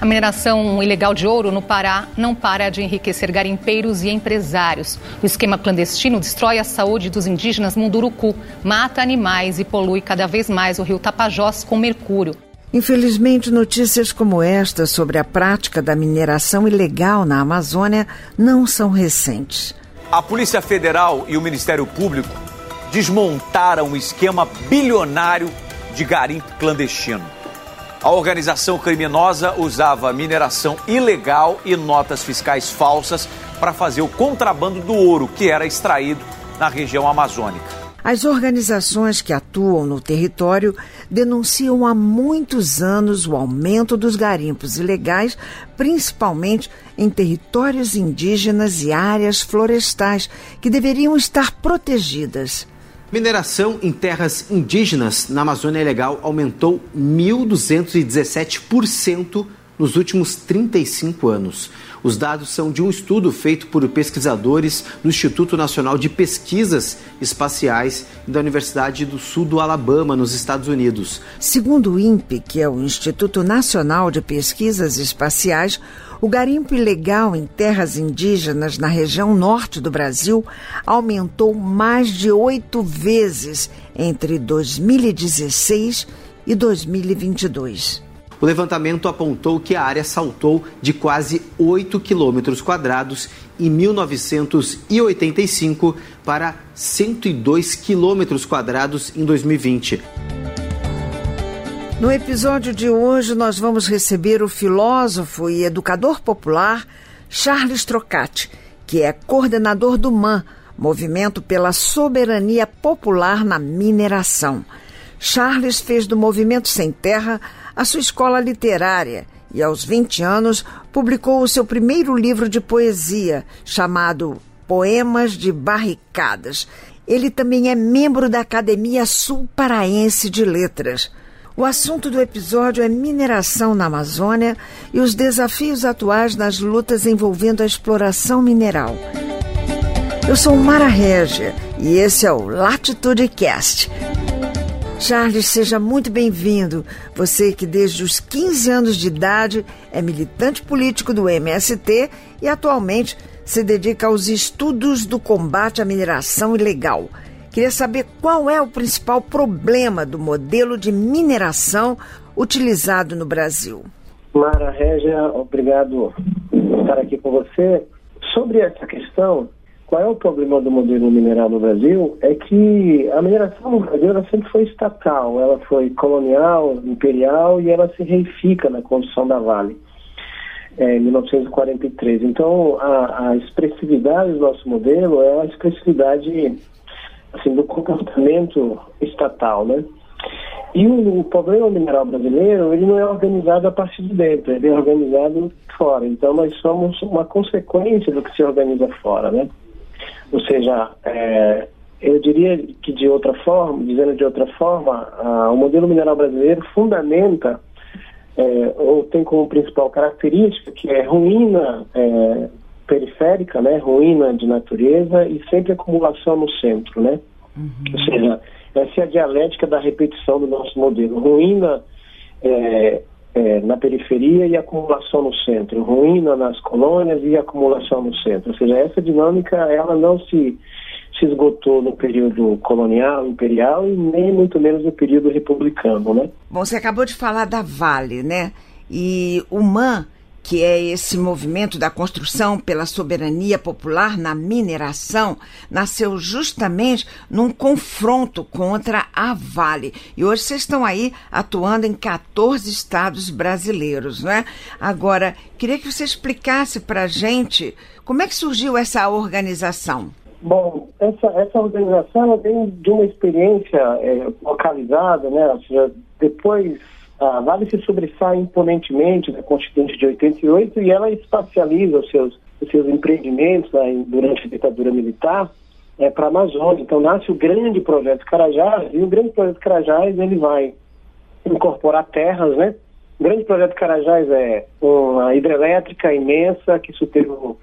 A mineração ilegal de ouro no Pará não para de enriquecer garimpeiros e empresários. O esquema clandestino destrói a saúde dos indígenas Munduruku, mata animais e polui cada vez mais o rio Tapajós com mercúrio. Infelizmente, notícias como esta sobre a prática da mineração ilegal na Amazônia não são recentes. A Polícia Federal e o Ministério Público desmontaram um esquema bilionário de garimpo clandestino. A organização criminosa usava mineração ilegal e notas fiscais falsas para fazer o contrabando do ouro que era extraído na região amazônica. As organizações que atuam no território denunciam há muitos anos o aumento dos garimpos ilegais, principalmente em territórios indígenas e áreas florestais que deveriam estar protegidas. Mineração em terras indígenas na Amazônia Legal aumentou 1.217% nos últimos 35 anos. Os dados são de um estudo feito por pesquisadores do Instituto Nacional de Pesquisas Espaciais da Universidade do Sul do Alabama, nos Estados Unidos. Segundo o INPE, que é o Instituto Nacional de Pesquisas Espaciais, o garimpo ilegal em terras indígenas na região norte do Brasil aumentou mais de oito vezes entre 2016 e 2022. O levantamento apontou que a área saltou de quase 8 quilômetros quadrados em 1985 para 102 quilômetros quadrados em 2020. No episódio de hoje, nós vamos receber o filósofo e educador popular Charles Trocati, que é coordenador do MAN, Movimento pela Soberania Popular na Mineração. Charles fez do Movimento Sem Terra a sua escola literária e, aos 20 anos, publicou o seu primeiro livro de poesia, chamado Poemas de Barricadas. Ele também é membro da Academia Sul Paraense de Letras. O assunto do episódio é mineração na Amazônia e os desafios atuais nas lutas envolvendo a exploração mineral. Eu sou Mara Régia e esse é o Latitude Cast. Charles, seja muito bem-vindo. Você que desde os 15 anos de idade é militante político do MST e atualmente se dedica aos estudos do combate à mineração ilegal. Queria saber qual é o principal problema do modelo de mineração utilizado no Brasil. Mara Régia, obrigado por estar aqui com você. Sobre essa questão, qual é o problema do modelo mineral no Brasil? É que a mineração no Brasil sempre foi estatal, ela foi colonial, imperial e ela se reifica na construção da Vale. É, em 1943. Então, a, a expressividade do nosso modelo é a expressividade assim, do comportamento estatal, né? E o, o, problema mineral brasileiro, ele não é organizado a partir de dentro, ele é organizado fora. Então, nós somos uma consequência do que se organiza fora, né? Ou seja, é, eu diria que de outra forma, dizendo de outra forma, a, o modelo mineral brasileiro fundamenta é, ou tem como principal característica que é ruína é, periférica, né, ruína de natureza e sempre acumulação no centro, né? Uhum. Ou seja, essa é a dialética da repetição do nosso modelo. Ruína é, é, na periferia e acumulação no centro. Ruína nas colônias e acumulação no centro. Ou seja, essa dinâmica ela não se, se esgotou no período colonial, imperial e nem muito menos no período republicano, né? Bom, você acabou de falar da Vale, né? E o MAN que é esse movimento da construção pela soberania popular na mineração, nasceu justamente num confronto contra a Vale. E hoje vocês estão aí atuando em 14 estados brasileiros, não é? Agora, queria que você explicasse para a gente como é que surgiu essa organização. Bom, essa, essa organização vem de uma experiência é, localizada, né? Ou seja, depois a Vale se sobressai imponentemente da Constituinte de 88 e ela espacializa os seus, os seus empreendimentos né, durante a ditadura militar é, para a Amazônia. Então nasce o grande projeto Carajás e o grande projeto Carajás ele vai incorporar terras, né? O grande projeto Carajás é uma hidrelétrica imensa que superou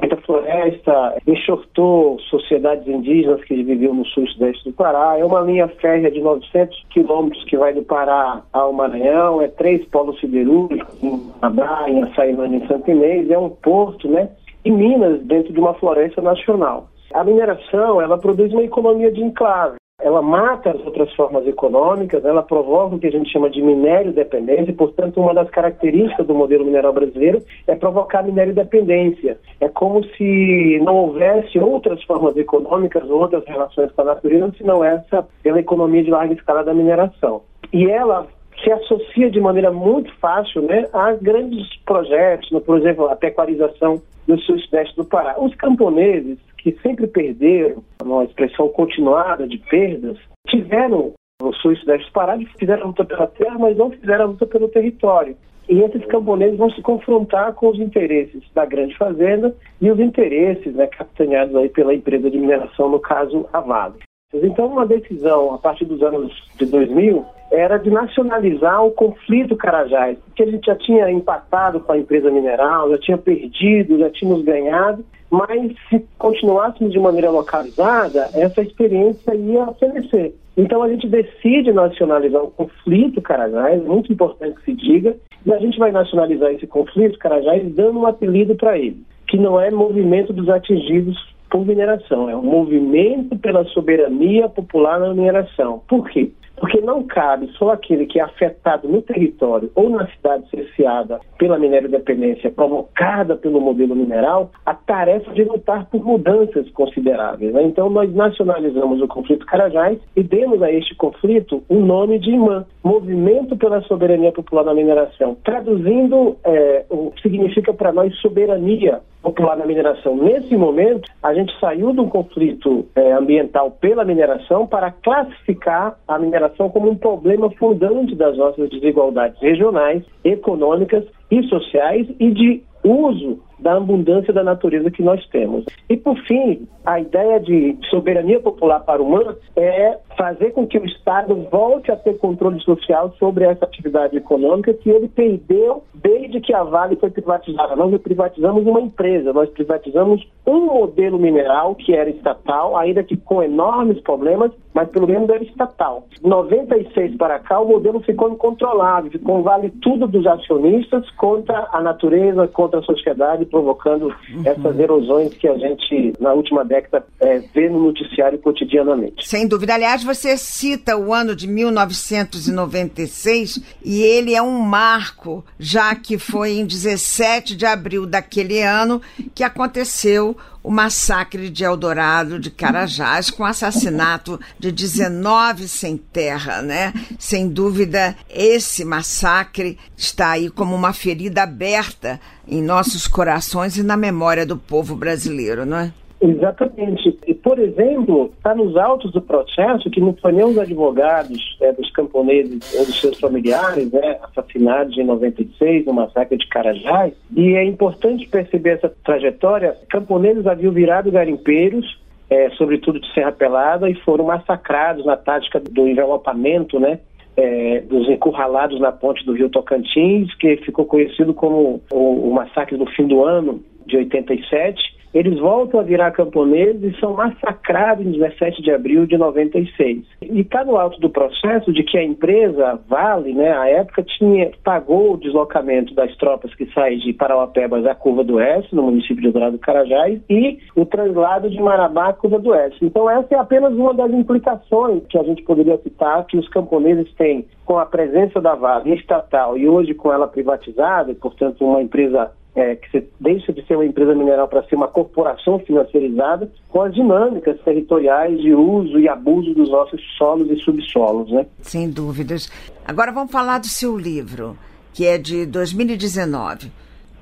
muita floresta, enxortou sociedades indígenas que viviam no sul e sudeste do Pará. É uma linha férrea de 900 quilômetros que vai do Pará ao Maranhão, é três polos siderúrgicos, em Abá, em Açailândia, em Santa Inês, é um porto, né? E Minas, dentro de uma floresta nacional. A mineração, ela produz uma economia de enclave ela mata as outras formas econômicas, ela provoca o que a gente chama de minério dependência, portanto, uma das características do modelo mineral brasileiro é provocar minério dependência. É como se não houvesse outras formas econômicas, outras relações com a natureza, senão essa pela economia de larga escala da mineração. E ela se associa de maneira muito fácil né, a grandes projetos, por exemplo, a pecuarização no sul-sudeste do Pará. Os camponeses que sempre perderam, uma expressão continuada de perdas, tiveram o sul e sudeste Pará, fizeram a luta pela terra, mas não fizeram a luta pelo território. E esses camponeses vão se confrontar com os interesses da grande fazenda e os interesses né, capitaneados aí pela empresa de mineração, no caso, a Vale. Então, uma decisão a partir dos anos de 2000 era de nacionalizar o conflito Carajás, porque a gente já tinha empatado com a empresa mineral, já tinha perdido, já tínhamos ganhado, mas se continuássemos de maneira localizada, essa experiência ia fenecer. Então a gente decide nacionalizar o conflito Carajás, muito importante que se diga, e a gente vai nacionalizar esse conflito Carajás dando um apelido para ele, que não é movimento dos atingidos por mineração, é um movimento pela soberania popular na mineração. Por quê? Porque não cabe só aquele que é afetado no território ou na cidade cerceada pela minério dependência provocada pelo modelo mineral a tarefa de lutar por mudanças consideráveis. Né? Então, nós nacionalizamos o conflito Carajás e demos a este conflito o um nome de IMAN, Movimento pela Soberania Popular na Mineração. Traduzindo, é, o que significa para nós soberania popular na mineração. Nesse momento, a gente saiu de um conflito é, ambiental pela mineração para classificar a mineração como um problema fundante das nossas desigualdades regionais, econômicas e sociais e de uso da abundância da natureza que nós temos. E, por fim, a ideia de soberania popular para o humano é fazer com que o Estado volte a ter controle social sobre essa atividade econômica que ele perdeu desde que a Vale foi privatizada. Nós privatizamos uma empresa, nós privatizamos um modelo mineral que era estatal, ainda que com enormes problemas, mas pelo menos era estatal. De 96 para cá, o modelo ficou incontrolável, ficou vale tudo dos acionistas contra a natureza, contra a sociedade, provocando uhum. essas erosões que a gente, na última década, é, vê no noticiário cotidianamente. Sem dúvida. Aliás, você cita o ano de 1996 e ele é um marco, já que foi em 17 de abril daquele ano que aconteceu o massacre de Eldorado de Carajás, com o assassinato de 19 sem terra, né? Sem dúvida, esse massacre está aí como uma ferida aberta em nossos corações e na memória do povo brasileiro, não é? Exatamente. E, por exemplo, está nos autos do processo que não foi nem os advogados é, dos camponeses ou dos seus familiares né, assassinados em 96 no massacre de Carajás. E é importante perceber essa trajetória. Camponeses haviam virado garimpeiros, é, sobretudo de Serra Pelada, e foram massacrados na tática do envelopamento, né? É, dos encurralados na ponte do rio Tocantins, que ficou conhecido como o, o massacre do fim do ano de 87 eles voltam a virar camponeses e são massacrados em 17 de abril de 96. E está no alto do processo de que a empresa Vale, né, à época, tinha, pagou o deslocamento das tropas que saem de Parauapebas à Curva do Oeste, no município de Eldorado do Carajás, e o traslado de Marabá à Curva do Oeste. Então essa é apenas uma das implicações que a gente poderia citar que os camponeses têm com a presença da Vale estatal e hoje com ela privatizada, e portanto uma empresa é, que você deixa de ser uma empresa mineral para ser uma corporação financeirizada com as dinâmicas territoriais de uso e abuso dos nossos solos e subsolos, né? Sem dúvidas. Agora vamos falar do seu livro, que é de 2019.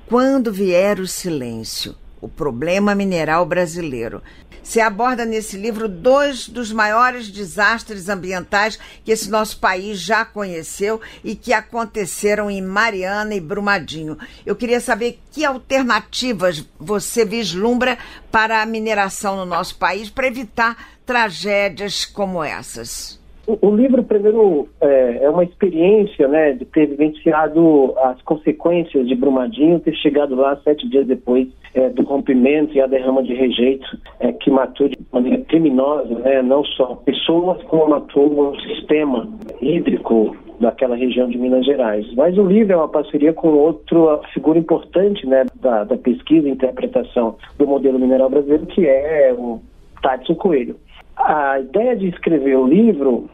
Quando vier o silêncio, o problema mineral brasileiro. Se aborda nesse livro dois dos maiores desastres ambientais que esse nosso país já conheceu e que aconteceram em Mariana e Brumadinho. Eu queria saber que alternativas você vislumbra para a mineração no nosso país para evitar tragédias como essas. O, livro, primeiro, é, é, uma experiência né, de ter vivenciado as consequências de Brumadinho, ter chegado lá sete dias depois é, do rompimento e a derrama de rejeito é, que matou de maneira criminosa, né, não só pessoas, como matou um sistema hídrico daquela região de Minas Gerais. Mas o livro é uma parceria com outra figura importante né, da, da pesquisa e interpretação do modelo mineral brasileiro, que é o Tadson Coelho. A ideia de escrever o livro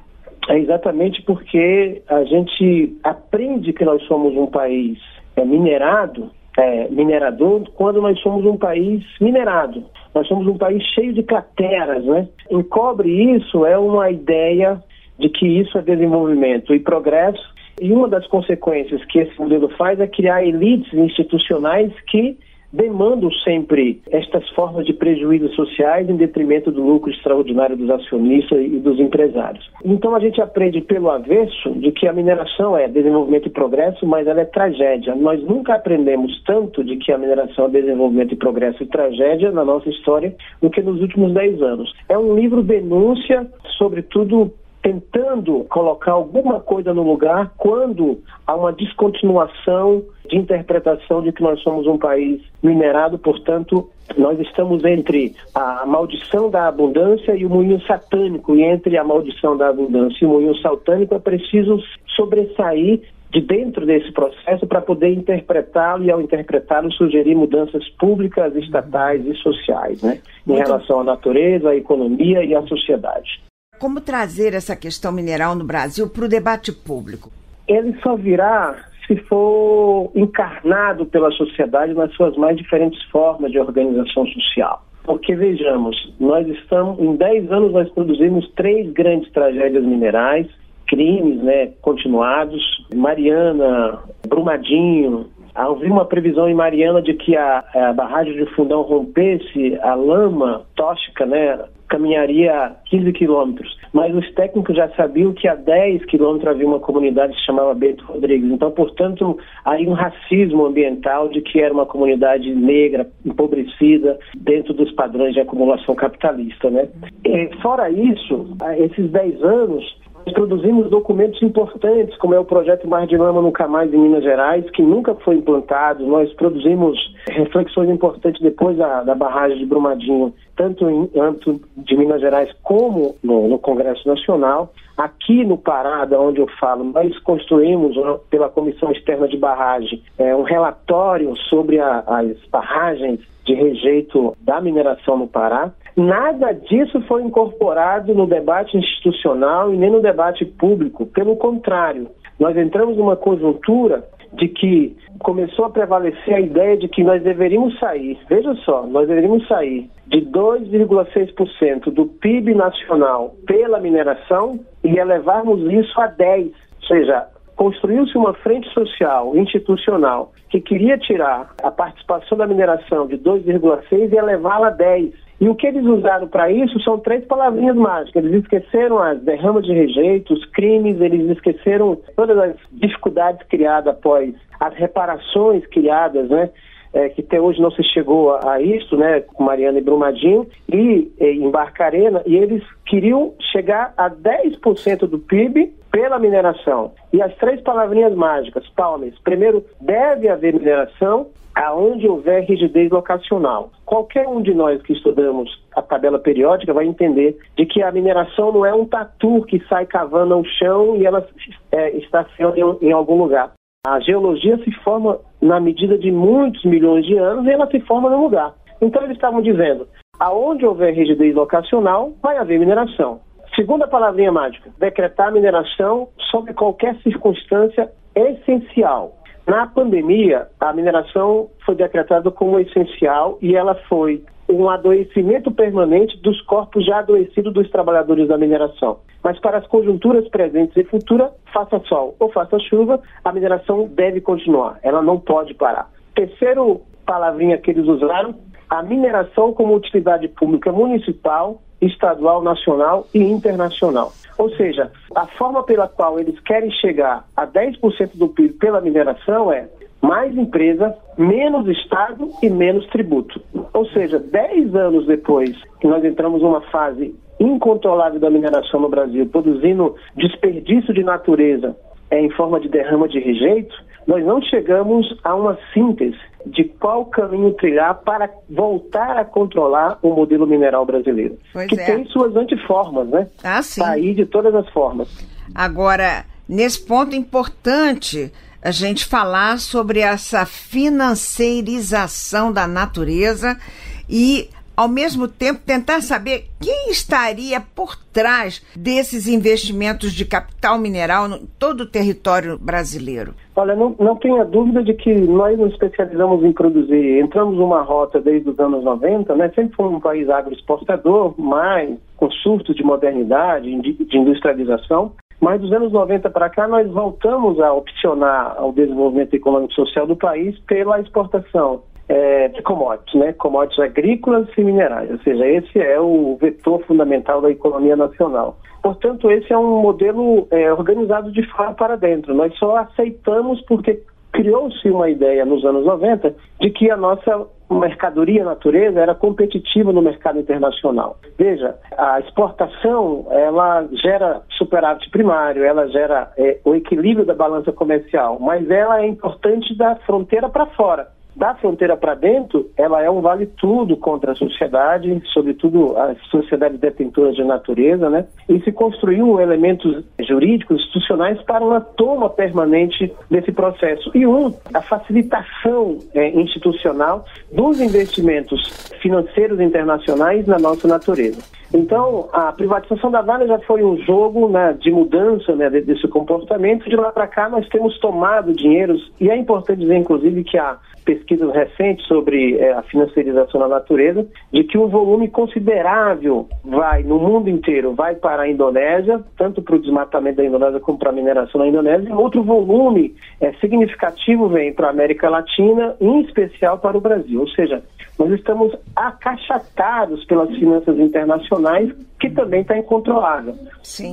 é exatamente porque a gente aprende que nós somos um país é, minerado, é, minerador, quando nós somos um país minerado. Nós somos um país cheio de crateras, né? Encobre isso é uma ideia de que isso é desenvolvimento e progresso. E uma das consequências que esse modelo faz é criar elites institucionais que demandam sempre estas formas de prejuízos sociais em detrimento do lucro extraordinário dos acionistas e dos empresários. Então a gente aprende pelo avesso de que a mineração é desenvolvimento e progresso, mas ela é tragédia. Nós nunca aprendemos tanto de que a mineração é desenvolvimento e progresso e tragédia na nossa história do que nos últimos 10 anos. É um livro denúncia, sobretudo tentando colocar alguma coisa no lugar quando há uma descontinuação de interpretação de que nós somos um país minerado, portanto, nós estamos entre a maldição da abundância e o moinho satânico, e entre a maldição da abundância e o moinho satânico é preciso sobressair de dentro desse processo para poder interpretá-lo e, ao interpretá-lo, sugerir mudanças públicas, estatais e sociais, né? Em relação à natureza, à economia e à sociedade como trazer essa questão mineral no Brasil para o debate público? Ele só virá se for encarnado pela sociedade nas suas mais diferentes formas de organização social. Porque vejamos, nós estamos, em 10 anos nós produzimos três grandes tragédias minerais, crimes né, continuados, Mariana, Brumadinho, Havia uma previsão em Mariana de que a, a barragem de fundão rompesse, a lama tóxica, né, caminharia 15 quilômetros. Mas os técnicos já sabiam que a 10 quilômetros havia uma comunidade que se chamava Bento Rodrigues. Então, portanto, aí um racismo ambiental de que era uma comunidade negra, empobrecida, dentro dos padrões de acumulação capitalista. Né? E, fora isso, esses 10 anos, nós produzimos documentos importantes, como é o projeto Mar de Lama Nunca Mais em Minas Gerais, que nunca foi implantado. Nós produzimos reflexões importantes depois da, da barragem de Brumadinho, tanto em âmbito de Minas Gerais como no, no Congresso Nacional. Aqui no Pará, onde eu falo, nós construímos pela Comissão Externa de Barragem é, um relatório sobre a, as barragens de rejeito da mineração no Pará. Nada disso foi incorporado no debate institucional e nem no debate público. Pelo contrário, nós entramos numa conjuntura de que começou a prevalecer a ideia de que nós deveríamos sair, veja só, nós deveríamos sair de 2,6% do PIB nacional pela mineração e elevarmos isso a 10%. Ou seja, construiu-se uma frente social, institucional, que queria tirar a participação da mineração de 2,6% e elevá-la a 10%. E o que eles usaram para isso são três palavrinhas mágicas. Eles esqueceram as derramas de rejeito, os crimes, eles esqueceram todas as dificuldades criadas após as reparações criadas, né? É, que até hoje não se chegou a, a isso, né, com Mariana e Brumadinho, e, e em Barcarena, e eles queriam chegar a 10% do PIB pela mineração. E as três palavrinhas mágicas, Palmes, primeiro, deve haver mineração, aonde houver rigidez locacional. Qualquer um de nós que estudamos a tabela periódica vai entender de que a mineração não é um tatu que sai cavando ao chão e ela é, estaciona em, algum lugar. A geologia se forma na medida de muitos milhões de anos e ela se forma no lugar. Então eles estavam dizendo, aonde houver rigidez locacional, vai haver mineração. Segunda palavrinha mágica, decretar mineração sob qualquer circunstância essencial. Na pandemia, a mineração foi decretada como essencial e ela foi um adoecimento permanente dos corpos já adoecidos dos trabalhadores da mineração. Mas para as conjunturas presentes e futuras, faça sol ou faça chuva, a mineração deve continuar, ela não pode parar. Terceiro palavrinha que eles usaram, a mineração como utilidade pública municipal, estadual, nacional e internacional. Ou seja, a forma pela qual eles querem chegar a 10% do PIB pela mineração é mais empresa, menos Estado e menos tributo. Ou seja, 10 anos depois que nós entramos numa fase incontrolável da mineração no Brasil, produzindo desperdício de natureza é, em forma de derrama de rejeito, nós não chegamos a uma síntese de qual caminho trilhar para voltar a controlar o modelo mineral brasileiro. Pois que é. tem suas antiformas, né? Ah, sim. Sair de todas as formas. Agora, nesse ponto importante, a gente falar sobre essa financeirização da natureza e ao mesmo tempo tentar saber quem estaria por trás desses investimentos de capital mineral em todo o território brasileiro? Olha, não, não tenha dúvida de que nós nos especializamos em produzir, entramos numa rota desde os anos 90, né? sempre fomos um país agroexportador, mas com surto de modernidade, de, industrialização, mas dos anos 90 para cá, nós voltamos a opcionar o desenvolvimento econômico e social do país pela exportação é, de commodities, né? commodities agrícolas e minerais. Ou seja, esse é o vetor fundamental da economia nacional. Portanto, esse é um modelo é, organizado de fora para dentro. Nós só aceitamos porque criou-se uma ideia nos anos 90 de que a nossa mercadoria natureza era competitiva no mercado internacional. Veja, a exportação ela gera superávit primário, ela gera é, o equilíbrio da balança comercial, mas ela é importante da fronteira para fora da fronteira para dentro, ela é um vale tudo contra a sociedade, sobretudo as sociedades detentoras de natureza, né? E se construiu elementos jurídicos, institucionais para uma toma permanente desse processo. E um, a facilitação é, institucional dos investimentos financeiros internacionais na nossa natureza. Então, a privatização da Vale já foi um jogo né, de mudança né, desse comportamento. De lá para cá, nós temos tomado dinheiros, e é importante dizer, inclusive, que a pesquisas recentes sobre é, a financiarização da natureza, de que um volume considerável vai, no mundo inteiro, vai para a Indonésia, tanto para o desmatamento da Indonésia como para a mineração na Indonésia, e outro volume é, significativo vem para a América Latina, em especial para o Brasil. Ou seja, nós estamos acachatados pelas finanças internacionais, que também está incontrolável.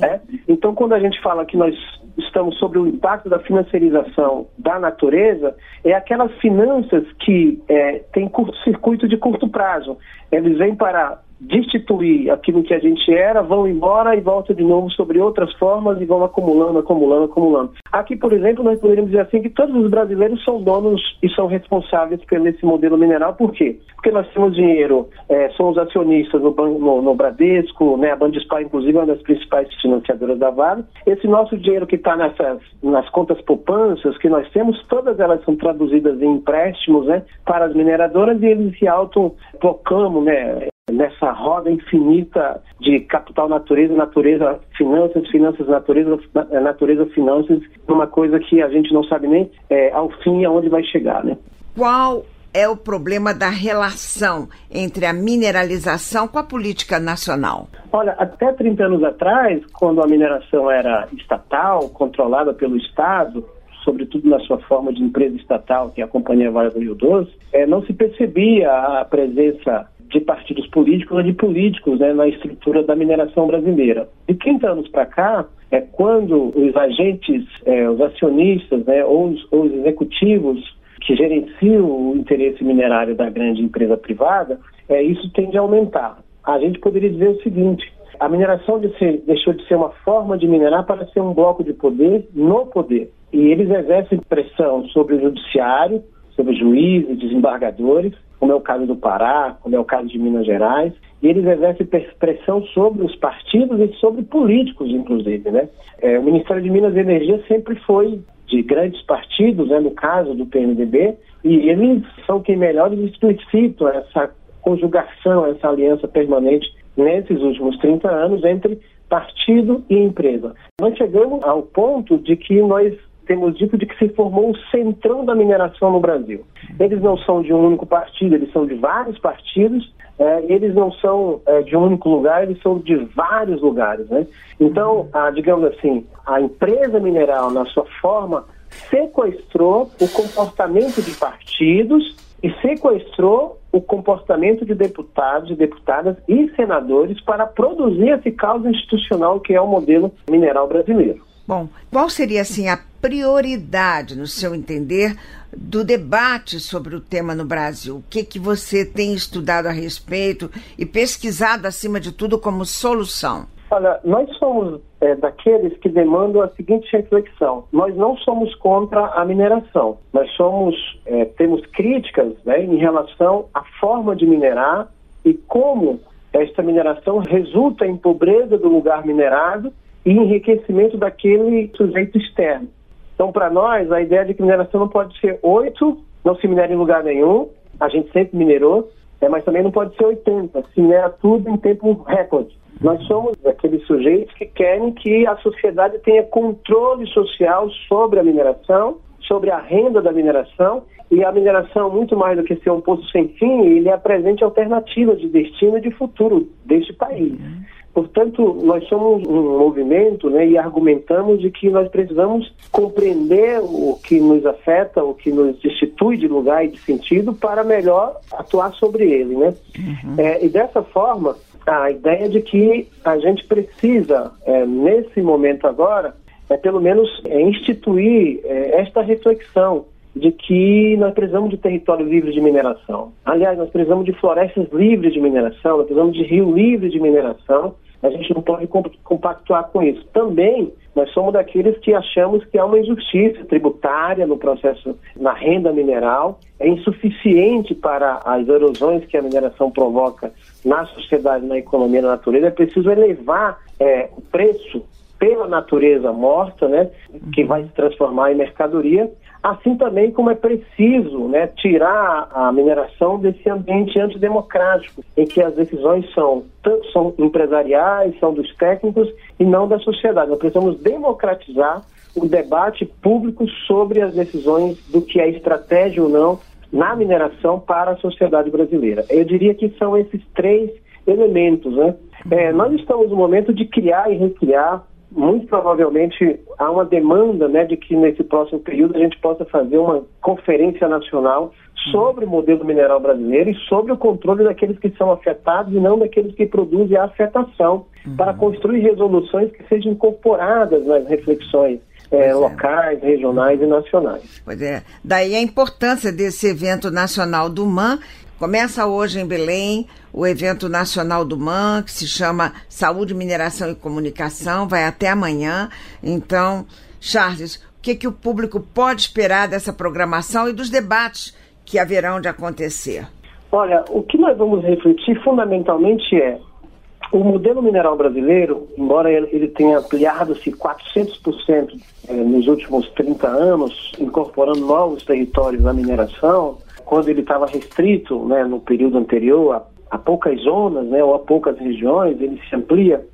Né? Então, quando a gente fala que nós estamos sobre o impacto da financiarização da natureza é aquelas finanças que é, têm curto-circuito de curto prazo. Eles vêm para destituir aquilo que a gente era, vão embora e voltam de novo sobre outras formas e vão acumulando, acumulando, acumulando. Aqui, por exemplo, nós poderíamos dizer assim que todos os brasileiros são donos e são responsáveis por esse modelo mineral. Por quê? Porque nós temos dinheiro, é, somos acionistas no, no, no Bradesco, né, a Bandispar, inclusive, é uma das principais financiadoras da Vale. Esse nosso dinheiro que está nas contas poupanças que nós temos, todas elas são traduzidas em empréstimos né, para as mineradoras e eles se autoproclamam, né, nessa roda infinita de capital natureza, natureza, finanças, finanças, natureza, natureza, finanças, uma coisa que a gente não sabe nem é, ao fim aonde vai chegar, né? Qual é o problema da relação entre a mineralização com a política nacional? Olha, até 30 anos atrás, quando a mineração era estatal, controlada pelo Estado, sobretudo na sua forma de empresa estatal, que é a Companhia Vale do Rio Doce, é, não se percebia a presença de partidos políticos ou de políticos né, na estrutura da mineração brasileira. De 30 anos para cá, é quando os agentes, é, os acionistas né, ou, os, ou os executivos que gerenciam o interesse minerário da grande empresa privada, é, isso tende a aumentar. A gente poderia dizer o seguinte: a mineração de ser, deixou de ser uma forma de minerar para ser um bloco de poder no poder. E eles exercem pressão sobre o judiciário, sobre juízes, desembargadores, como é o caso do Pará, como é o caso de Minas Gerais, e eles exercem pressão sobre os partidos e sobre políticos, inclusive. Né? É, o Ministério de Minas e Energia sempre foi de grandes partidos, né, no caso do PMDB, e eles são quem melhor explicitam essa conjugação, essa aliança permanente nesses últimos 30 anos entre partido e empresa. Nós chegamos ao ponto de que nós temos dito de que se formou o centrão da mineração no Brasil. Eles não são de um único partido, eles são de vários partidos, é, eles não são é, de um único lugar, eles são de vários lugares. Né? Então, a, digamos assim, a empresa mineral, na sua forma, sequestrou o comportamento de partidos e sequestrou o comportamento de deputados e deputadas e senadores para produzir esse caos institucional que é o modelo mineral brasileiro. Bom, qual seria assim a prioridade, no seu entender, do debate sobre o tema no Brasil? O que que você tem estudado a respeito e pesquisado acima de tudo como solução? Olha, nós somos é, daqueles que demandam a seguinte reflexão: nós não somos contra a mineração, nós somos é, temos críticas né, em relação à forma de minerar e como esta mineração resulta em pobreza do lugar minerado e enriquecimento daquele sujeito externo. Então, para nós, a ideia de que mineração não pode ser oito, não se minera em lugar nenhum, a gente sempre minerou, é, mas também não pode ser 80, se minera tudo em tempo recorde. Nós somos aqueles sujeitos que querem que a sociedade tenha controle social sobre a mineração, sobre a renda da mineração, e a mineração, muito mais do que ser um poço sem fim, ele apresenta alternativas de destino e de futuro deste país. Portanto, nós somos um movimento né, e argumentamos de que nós precisamos compreender o que nos afeta, o que nos destitui de lugar e de sentido para melhor atuar sobre ele. Né? Uhum. É, e dessa forma, a ideia de que a gente precisa, é, nesse momento agora, é, pelo menos é, instituir é, esta reflexão de que nós precisamos de território livre de mineração. Aliás, nós precisamos de florestas livres de mineração, nós precisamos de rio livre de mineração. A gente não pode compactuar com isso. Também, nós somos daqueles que achamos que há uma injustiça tributária no processo, na renda mineral, é insuficiente para as erosões que a mineração provoca na sociedade, na economia, na natureza. É preciso elevar é, o preço pela natureza morta, né, que vai se transformar em mercadoria, assim também como é preciso né, tirar a mineração desse ambiente antidemocrático, em que as decisões são, são empresariais, são dos técnicos e não da sociedade. Nós precisamos democratizar o debate público sobre as decisões do que é estratégia ou não na mineração para a sociedade brasileira. Eu diria que são esses três elementos. Né? É, nós estamos no momento de criar e recriar muito provavelmente há uma demanda né, de que nesse próximo período a gente possa fazer uma conferência nacional sobre o modelo mineral brasileiro e sobre o controle daqueles que são afetados e não daqueles que produzem a afetação, uhum. para construir resoluções que sejam incorporadas nas reflexões é, é, locais, regionais e nacionais. Pois é. Daí a importância desse evento nacional do MAN Começa hoje em Belém o evento nacional do MAN, que se chama Saúde, Mineração e Comunicação, vai até amanhã. Então, Charles, o que, que o público pode esperar dessa programação e dos debates que haverão de acontecer? Olha, o que nós vamos refletir fundamentalmente é o modelo mineral brasileiro, embora ele tenha ampliado-se 400% eh, nos últimos 30 anos, incorporando novos territórios na mineração, quando ele estava restrito né, no período anterior a, a, poucas zonas né, ou a poucas regiões, ele se amplia.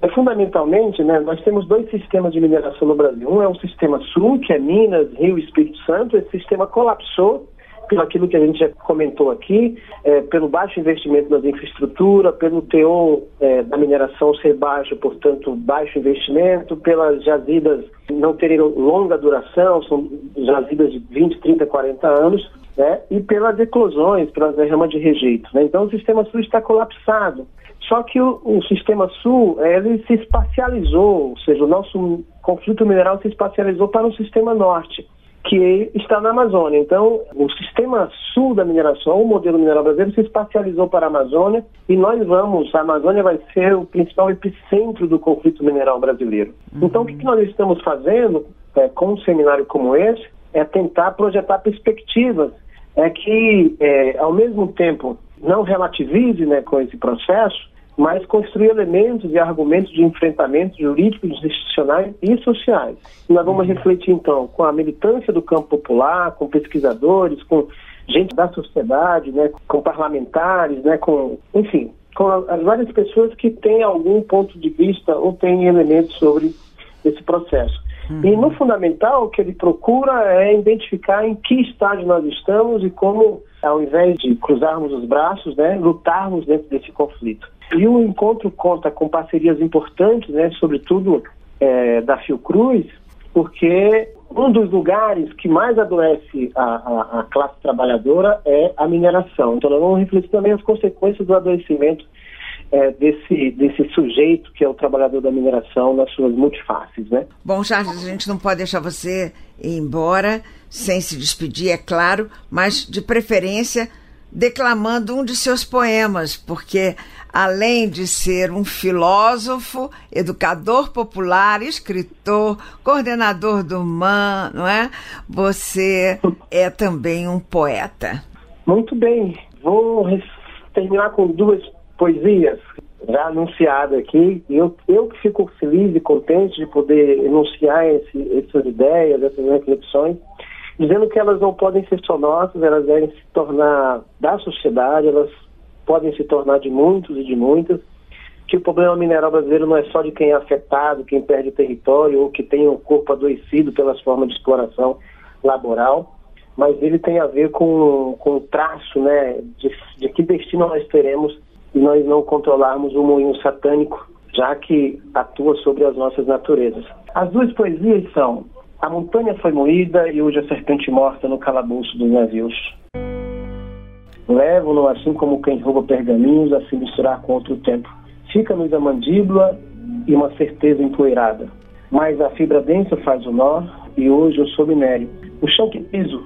É, fundamentalmente, né, nós temos dois sistemas de mineração no Brasil. Um é o sistema sul, que é Minas, Rio e Espírito Santo. Esse sistema colapsou pelo aquilo que a gente já comentou aqui, é, pelo baixo investimento nas infraestruturas, pelo teor é, da mineração ser baixo, portanto, baixo investimento, pelas jazidas não terem longa duração, são jazidas de 20, 30, 40 anos né, e pelas eclosões, pelas derramas de rejeito. Né? Então o sistema sul está colapsado. Só que o, o, sistema sul ele se espacializou, ou seja, o nosso conflito mineral se espacializou para o sistema norte, que está na Amazônia. Então, o sistema sul da mineração, o modelo mineral brasileiro, se espacializou para a Amazônia e nós vamos, a Amazônia vai ser o principal epicentro do conflito mineral brasileiro. Então, o que nós estamos fazendo é, com um seminário como esse é tentar projetar perspectivas é que, é, ao mesmo tempo, não relativize né, com esse processo, mas construir elementos e argumentos de enfrentamento jurídicos, institucionais e sociais. E nós vamos refletir, então, com a militância do campo popular, com pesquisadores, com gente da sociedade, né, com parlamentares, né, com, enfim, com as várias pessoas que têm algum ponto de vista ou têm elementos sobre esse processo. Uhum. E no fundamental, o que ele procura é identificar em que estágio nós estamos e como, ao invés de cruzarmos os braços, né, lutarmos dentro desse conflito. E o encontro conta com parcerias importantes, né, sobretudo é, da Fiocruz, porque um dos lugares que mais adoece a, a, a, classe trabalhadora é a mineração. Então, nós vamos refletir também as consequências do adoecimento é, desse, desse sujeito que é o trabalhador da mineração nas suas multifaces, né? Bom, Charles, a gente não pode deixar você ir embora sem se despedir, é claro, mas de preferência declamando um de seus poemas, porque além de ser um filósofo, educador popular, escritor, coordenador do MAN, não é? Você é também um poeta. Muito bem. Vou terminar com duas poesias já anunciadas aqui. Eu, eu que fico feliz e contente de poder enunciar esse, essas ideias, essas reflexões dizendo que elas não podem ser só nossas, elas devem se tornar da sociedade, elas podem se tornar de muitos e de muitas, que o problema mineral brasileiro não é só de quem é afetado, quem perde território ou que tem o corpo adoecido pelas formas de exploração laboral, mas ele tem a ver com, com o traço né, de, de que destino nós teremos se nós não controlarmos o moinho satânico, já que atua sobre as nossas naturezas. As duas poesias são a montanha foi moída e hoje a serpente morta no calabouço dos navios. Levam-no assim como quem rouba pergaminhos a se misturar com outro tempo. Fica-nos a mandíbula e uma certeza empoeirada. Mas a fibra densa faz o nó e hoje eu sou minério. O chão que piso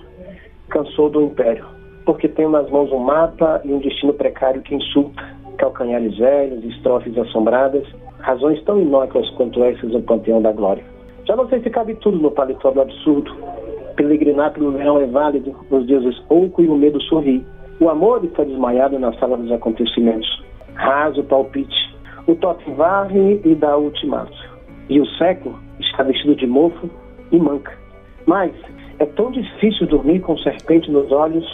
cansou do império, porque tenho nas mãos um mapa e um destino precário que insulta. Calcanhares velhos, estrofes assombradas, razões tão inócuas quanto essas no panteão da glória. Já não sei se cabe tudo no paletó do absurdo. Peregrinar pelo verão é válido, os deuses pouco e o medo sorri. O amor está desmaiado na sala dos acontecimentos. Raso palpite. O toque varre e dá ultimato. E o século está vestido de mofo e manca. Mas é tão difícil dormir com serpente nos olhos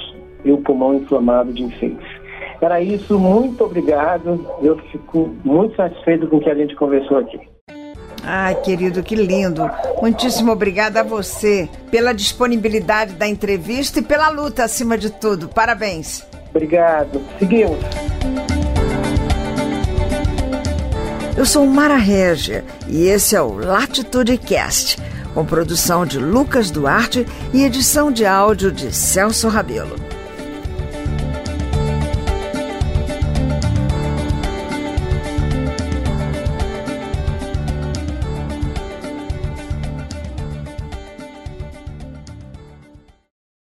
e o pulmão inflamado de enfeites. Era isso, muito obrigado. Eu fico muito satisfeito com o que a gente conversou aqui. Ai, querido, que lindo. Muitíssimo obrigada a você pela disponibilidade da entrevista e pela luta acima de tudo. Parabéns. Obrigado. Seguimos. Eu sou Mara Régia e esse é o Latitude Cast, com produção de Lucas Duarte e edição de áudio de Celso Rabelo.